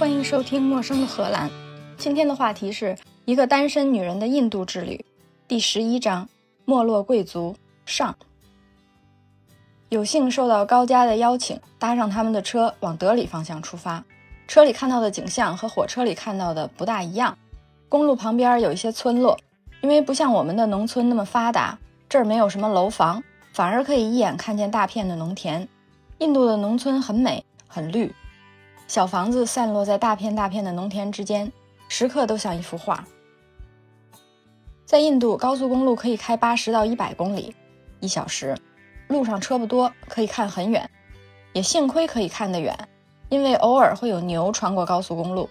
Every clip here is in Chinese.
欢迎收听《陌生的荷兰》。今天的话题是一个单身女人的印度之旅，第十一章：没落贵族上。有幸受到高家的邀请，搭上他们的车往德里方向出发。车里看到的景象和火车里看到的不大一样。公路旁边有一些村落，因为不像我们的农村那么发达，这儿没有什么楼房，反而可以一眼看见大片的农田。印度的农村很美，很绿。小房子散落在大片大片的农田之间，时刻都像一幅画。在印度，高速公路可以开八十到一百公里一小时，路上车不多，可以看很远。也幸亏可以看得远，因为偶尔会有牛穿过高速公路。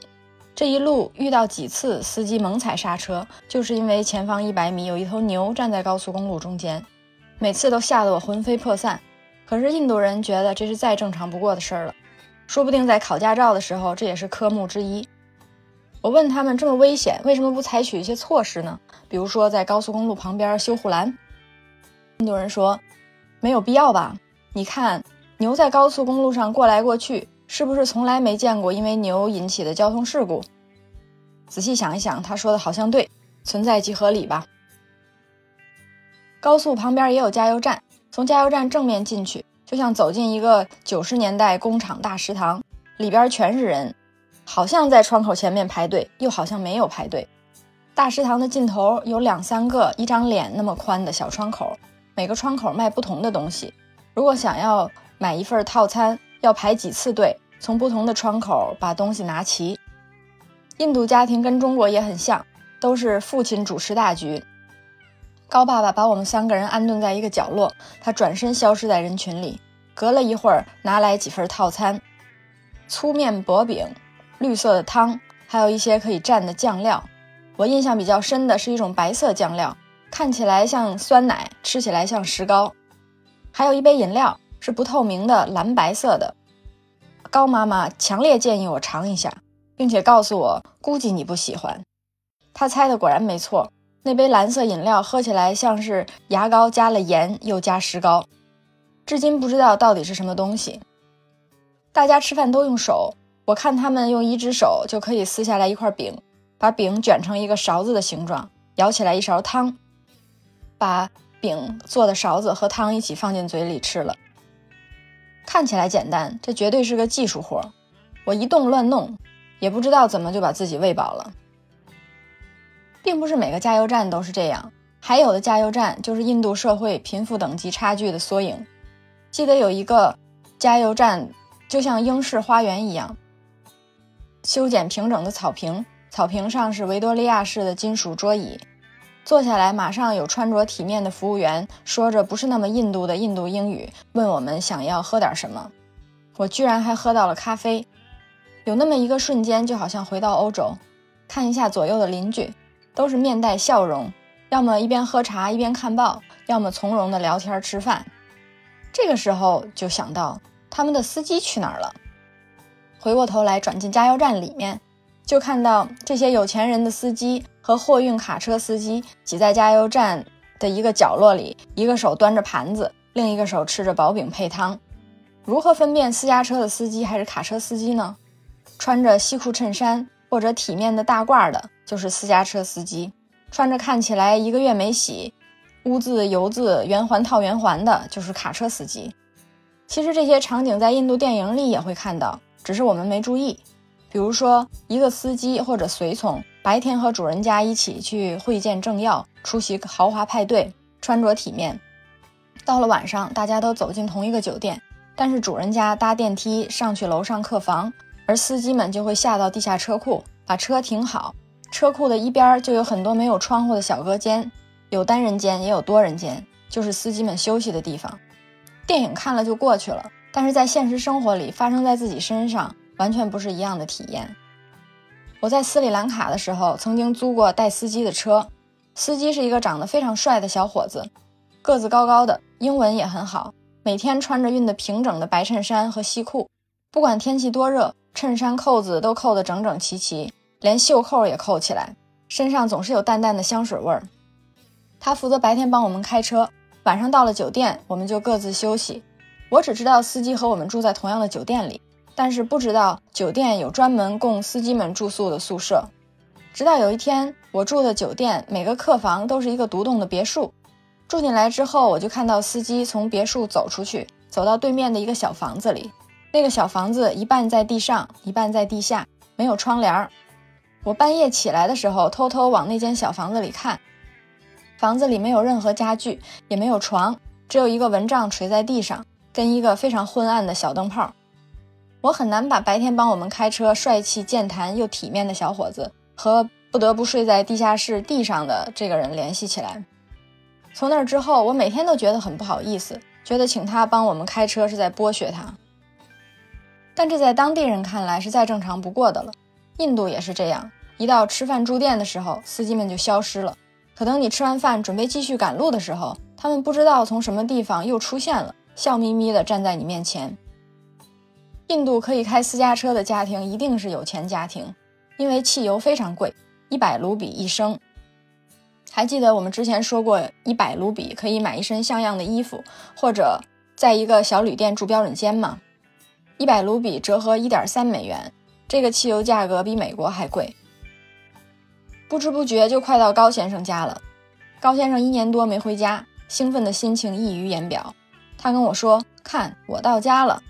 这一路遇到几次司机猛踩刹车，就是因为前方一百米有一头牛站在高速公路中间，每次都吓得我魂飞魄散。可是印度人觉得这是再正常不过的事儿了。说不定在考驾照的时候，这也是科目之一。我问他们这么危险，为什么不采取一些措施呢？比如说在高速公路旁边修护栏。印度人说，没有必要吧？你看牛在高速公路上过来过去，是不是从来没见过因为牛引起的交通事故？仔细想一想，他说的好像对，存在即合理吧。高速旁边也有加油站，从加油站正面进去。就像走进一个九十年代工厂大食堂，里边全是人，好像在窗口前面排队，又好像没有排队。大食堂的尽头有两三个一张脸那么宽的小窗口，每个窗口卖不同的东西。如果想要买一份套餐，要排几次队，从不同的窗口把东西拿齐。印度家庭跟中国也很像，都是父亲主持大局。高爸爸把我们三个人安顿在一个角落，他转身消失在人群里。隔了一会儿，拿来几份套餐：粗面薄饼、绿色的汤，还有一些可以蘸的酱料。我印象比较深的是一种白色酱料，看起来像酸奶，吃起来像石膏。还有一杯饮料，是不透明的蓝白色的。高妈妈强烈建议我尝一下，并且告诉我，估计你不喜欢。她猜的果然没错。那杯蓝色饮料喝起来像是牙膏加了盐又加石膏，至今不知道到底是什么东西。大家吃饭都用手，我看他们用一只手就可以撕下来一块饼，把饼卷成一个勺子的形状，舀起来一勺汤，把饼做的勺子和汤一起放进嘴里吃了。看起来简单，这绝对是个技术活。我一动乱弄，也不知道怎么就把自己喂饱了。并不是每个加油站都是这样，还有的加油站就是印度社会贫富等级差距的缩影。记得有一个加油站，就像英式花园一样，修剪平整的草坪，草坪上是维多利亚式的金属桌椅，坐下来马上有穿着体面的服务员，说着不是那么印度的印度英语，问我们想要喝点什么。我居然还喝到了咖啡，有那么一个瞬间，就好像回到欧洲，看一下左右的邻居。都是面带笑容，要么一边喝茶一边看报，要么从容的聊天吃饭。这个时候就想到他们的司机去哪儿了。回过头来转进加油站里面，就看到这些有钱人的司机和货运卡车司机挤在加油站的一个角落里，一个手端着盘子，另一个手吃着薄饼配汤。如何分辨私家车的司机还是卡车司机呢？穿着西裤衬衫或者体面的大褂的。就是私家车司机，穿着看起来一个月没洗，污渍油渍圆环套圆环的，就是卡车司机。其实这些场景在印度电影里也会看到，只是我们没注意。比如说，一个司机或者随从白天和主人家一起去会见政要，出席豪华派对，穿着体面。到了晚上，大家都走进同一个酒店，但是主人家搭电梯上去楼上客房，而司机们就会下到地下车库，把车停好。车库的一边就有很多没有窗户的小隔间，有单人间也有多人间，就是司机们休息的地方。电影看了就过去了，但是在现实生活里发生在自己身上，完全不是一样的体验。我在斯里兰卡的时候，曾经租过带司机的车，司机是一个长得非常帅的小伙子，个子高高的，英文也很好，每天穿着熨得平整的白衬衫和西裤，不管天气多热，衬衫扣子都扣得整整齐齐。连袖扣也扣起来，身上总是有淡淡的香水味儿。他负责白天帮我们开车，晚上到了酒店，我们就各自休息。我只知道司机和我们住在同样的酒店里，但是不知道酒店有专门供司机们住宿的宿舍。直到有一天，我住的酒店每个客房都是一个独栋的别墅。住进来之后，我就看到司机从别墅走出去，走到对面的一个小房子里。那个小房子一半在地上，一半在地下，没有窗帘儿。我半夜起来的时候，偷偷往那间小房子里看，房子里没有任何家具，也没有床，只有一个蚊帐垂在地上，跟一个非常昏暗的小灯泡。我很难把白天帮我们开车、帅气健谈又体面的小伙子和不得不睡在地下室地上的这个人联系起来。从那之后，我每天都觉得很不好意思，觉得请他帮我们开车是在剥削他。但这在当地人看来是再正常不过的了。印度也是这样，一到吃饭住店的时候，司机们就消失了。可等你吃完饭准备继续赶路的时候，他们不知道从什么地方又出现了，笑眯眯地站在你面前。印度可以开私家车的家庭一定是有钱家庭，因为汽油非常贵，一百卢比一升。还记得我们之前说过，一百卢比可以买一身像样的衣服，或者在一个小旅店住标准间吗？一百卢比折合一点三美元，这个汽油价格比美国还贵。不知不觉就快到高先生家了。高先生一年多没回家，兴奋的心情溢于言表。他跟我说：“看，我到家了。”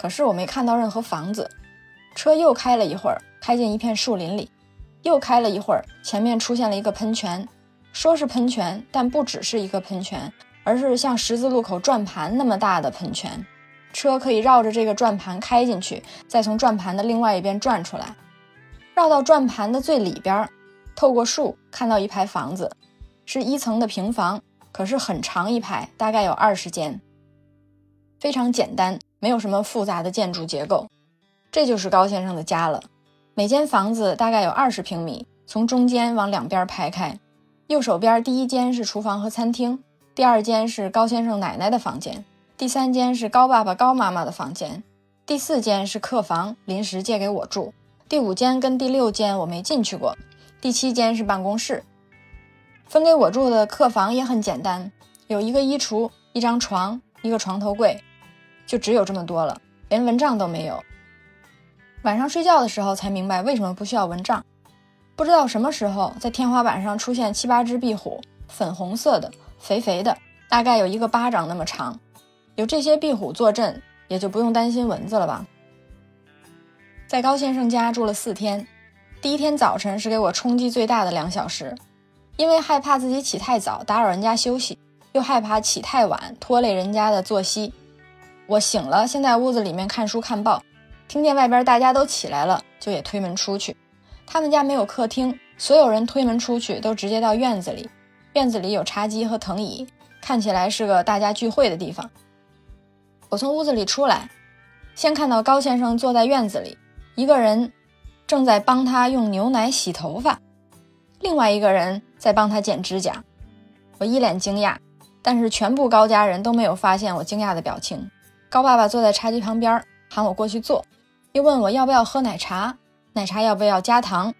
可是我没看到任何房子。车又开了一会儿，开进一片树林里，又开了一会儿，前面出现了一个喷泉。说是喷泉，但不只是一个喷泉，而是像十字路口转盘那么大的喷泉。车可以绕着这个转盘开进去，再从转盘的另外一边转出来，绕到转盘的最里边，透过树看到一排房子，是一层的平房，可是很长一排，大概有二十间，非常简单，没有什么复杂的建筑结构。这就是高先生的家了。每间房子大概有二十平米，从中间往两边排开，右手边第一间是厨房和餐厅，第二间是高先生奶奶的房间。第三间是高爸爸、高妈妈的房间，第四间是客房，临时借给我住。第五间跟第六间我没进去过，第七间是办公室。分给我住的客房也很简单，有一个衣橱、一张床、一个床头柜，就只有这么多了，连蚊帐都没有。晚上睡觉的时候才明白为什么不需要蚊帐。不知道什么时候，在天花板上出现七八只壁虎，粉红色的，肥肥的，大概有一个巴掌那么长。有这些壁虎坐镇，也就不用担心蚊子了吧。在高先生家住了四天，第一天早晨是给我冲击最大的两小时，因为害怕自己起太早打扰人家休息，又害怕起太晚拖累人家的作息。我醒了，先在屋子里面看书看报，听见外边大家都起来了，就也推门出去。他们家没有客厅，所有人推门出去都直接到院子里，院子里有茶几和藤椅，看起来是个大家聚会的地方。我从屋子里出来，先看到高先生坐在院子里，一个人正在帮他用牛奶洗头发，另外一个人在帮他剪指甲。我一脸惊讶，但是全部高家人都没有发现我惊讶的表情。高爸爸坐在茶几旁边，喊我过去坐，又问我要不要喝奶茶，奶茶要不要加糖。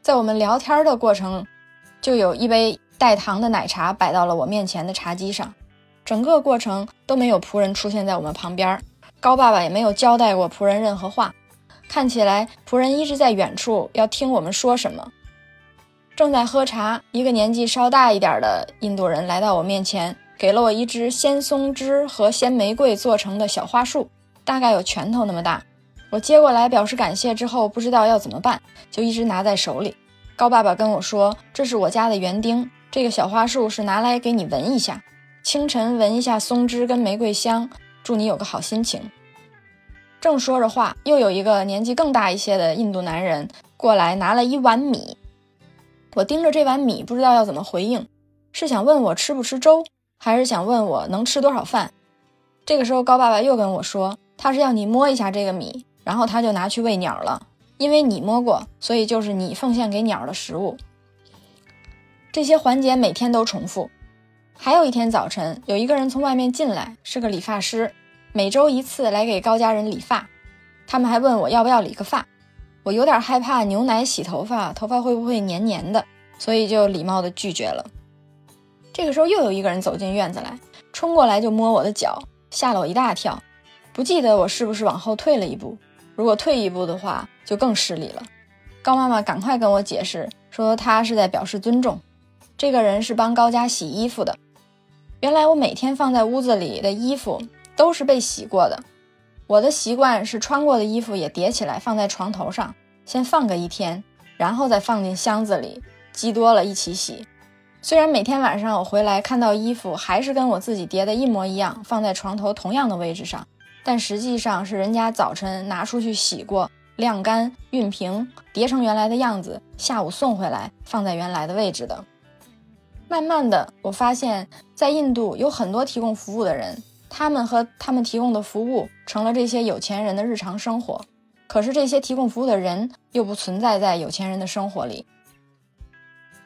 在我们聊天的过程，就有一杯带糖的奶茶摆到了我面前的茶几上。整个过程都没有仆人出现在我们旁边，高爸爸也没有交代过仆人任何话。看起来仆人一直在远处要听我们说什么。正在喝茶，一个年纪稍大一点的印度人来到我面前，给了我一支鲜松枝和鲜玫瑰做成的小花束，大概有拳头那么大。我接过来表示感谢之后，不知道要怎么办，就一直拿在手里。高爸爸跟我说：“这是我家的园丁，这个小花束是拿来给你闻一下。”清晨闻一下松枝跟玫瑰香，祝你有个好心情。正说着话，又有一个年纪更大一些的印度男人过来拿了一碗米。我盯着这碗米，不知道要怎么回应，是想问我吃不吃粥，还是想问我能吃多少饭？这个时候，高爸爸又跟我说，他是要你摸一下这个米，然后他就拿去喂鸟了。因为你摸过，所以就是你奉献给鸟的食物。这些环节每天都重复。还有一天早晨，有一个人从外面进来，是个理发师，每周一次来给高家人理发。他们还问我要不要理个发，我有点害怕牛奶洗头发，头发会不会黏黏的，所以就礼貌地拒绝了。这个时候又有一个人走进院子来，冲过来就摸我的脚，吓了我一大跳。不记得我是不是往后退了一步，如果退一步的话，就更失礼了。高妈妈赶快跟我解释，说她是在表示尊重。这个人是帮高家洗衣服的。原来我每天放在屋子里的衣服都是被洗过的。我的习惯是穿过的衣服也叠起来放在床头上，先放个一天，然后再放进箱子里，积多了一起洗。虽然每天晚上我回来看到衣服还是跟我自己叠的一模一样，放在床头同样的位置上，但实际上是人家早晨拿出去洗过、晾干、熨平、叠成原来的样子，下午送回来放在原来的位置的。慢慢的，我发现，在印度有很多提供服务的人，他们和他们提供的服务成了这些有钱人的日常生活。可是这些提供服务的人又不存在在有钱人的生活里。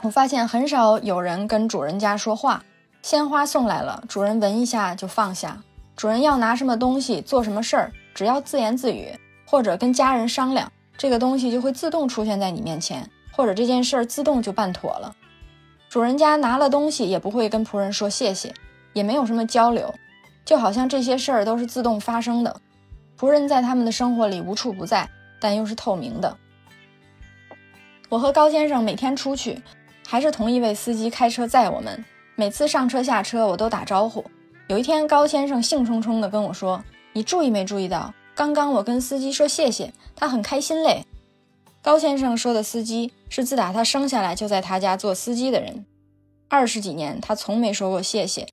我发现很少有人跟主人家说话。鲜花送来了，主人闻一下就放下。主人要拿什么东西，做什么事儿，只要自言自语或者跟家人商量，这个东西就会自动出现在你面前，或者这件事儿自动就办妥了。主人家拿了东西也不会跟仆人说谢谢，也没有什么交流，就好像这些事儿都是自动发生的。仆人在他们的生活里无处不在，但又是透明的。我和高先生每天出去。还是同一位司机开车载我们，每次上车下车我都打招呼。有一天，高先生兴冲冲地跟我说：“你注意没注意到，刚刚我跟司机说谢谢，他很开心嘞。”高先生说的司机是自打他生下来就在他家做司机的人，二十几年他从没说过谢谢。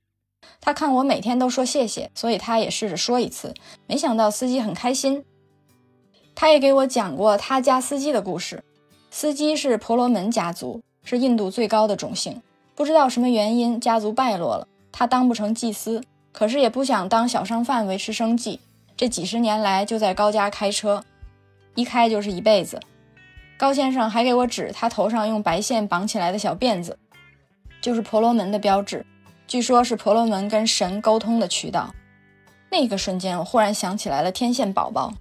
他看我每天都说谢谢，所以他也试着说一次，没想到司机很开心。他也给我讲过他家司机的故事，司机是婆罗门家族。是印度最高的种姓，不知道什么原因，家族败落了，他当不成祭司，可是也不想当小商贩维持生计。这几十年来就在高家开车，一开就是一辈子。高先生还给我指他头上用白线绑起来的小辫子，就是婆罗门的标志，据说是婆罗门跟神沟通的渠道。那个瞬间，我忽然想起来了天线宝宝。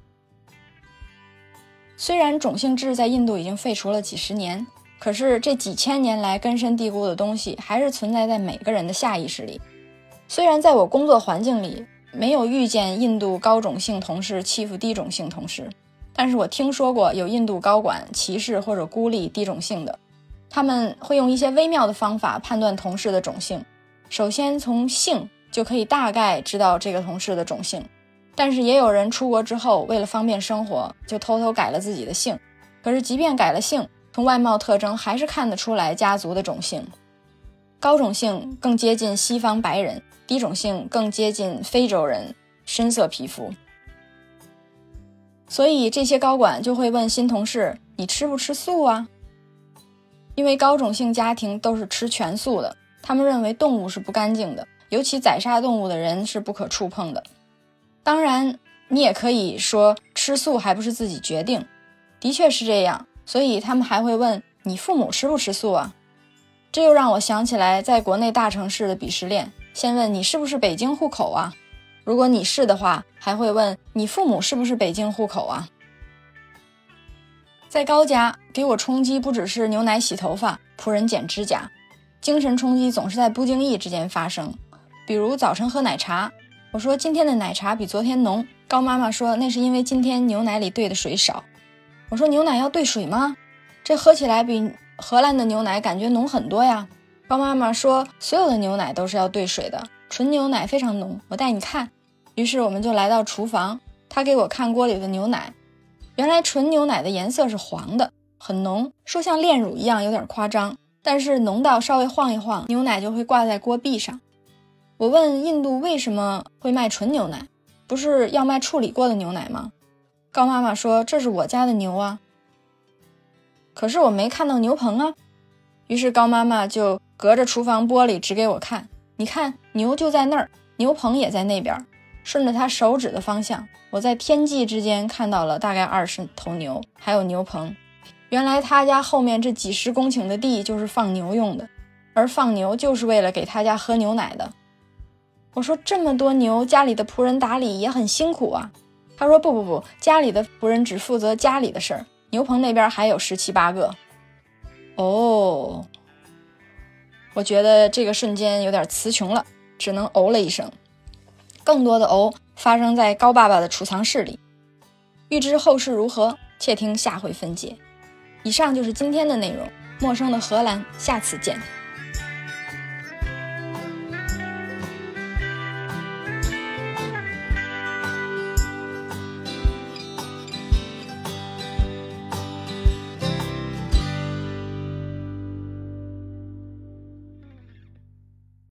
虽然种姓制在印度已经废除了几十年。可是这几千年来根深蒂固的东西，还是存在在每个人的下意识里。虽然在我工作环境里没有遇见印度高种姓同事欺负低种姓同事，但是我听说过有印度高管歧视或者孤立低种姓的。他们会用一些微妙的方法判断同事的种姓。首先从姓就可以大概知道这个同事的种姓，但是也有人出国之后为了方便生活，就偷偷改了自己的姓。可是即便改了姓，从外貌特征还是看得出来家族的种姓，高种姓更接近西方白人，低种姓更接近非洲人，深色皮肤。所以这些高管就会问新同事：“你吃不吃素啊？”因为高种姓家庭都是吃全素的，他们认为动物是不干净的，尤其宰杀动物的人是不可触碰的。当然，你也可以说吃素还不是自己决定，的确是这样。所以他们还会问你父母吃不吃素啊？这又让我想起来在国内大城市的鄙视链。先问你是不是北京户口啊？如果你是的话，还会问你父母是不是北京户口啊？在高家给我冲击不只是牛奶、洗头发、仆人剪指甲，精神冲击总是在不经意之间发生。比如早晨喝奶茶，我说今天的奶茶比昨天浓，高妈妈说那是因为今天牛奶里兑的水少。我说牛奶要兑水吗？这喝起来比荷兰的牛奶感觉浓很多呀。高妈妈说所有的牛奶都是要兑水的，纯牛奶非常浓。我带你看。于是我们就来到厨房，他给我看锅里的牛奶。原来纯牛奶的颜色是黄的，很浓，说像炼乳一样有点夸张，但是浓到稍微晃一晃，牛奶就会挂在锅壁上。我问印度为什么会卖纯牛奶，不是要卖处理过的牛奶吗？高妈妈说：“这是我家的牛啊，可是我没看到牛棚啊。”于是高妈妈就隔着厨房玻璃指给我看：“你看，牛就在那儿，牛棚也在那边。”顺着他手指的方向，我在天际之间看到了大概二十头牛，还有牛棚。原来他家后面这几十公顷的地就是放牛用的，而放牛就是为了给他家喝牛奶的。我说：“这么多牛，家里的仆人打理也很辛苦啊。”他说：“不不不，家里的仆人只负责家里的事儿，牛棚那边还有十七八个。”哦，我觉得这个瞬间有点词穷了，只能哦了一声。更多的哦发生在高爸爸的储藏室里。欲知后事如何，且听下回分解。以上就是今天的内容。陌生的荷兰，下次见。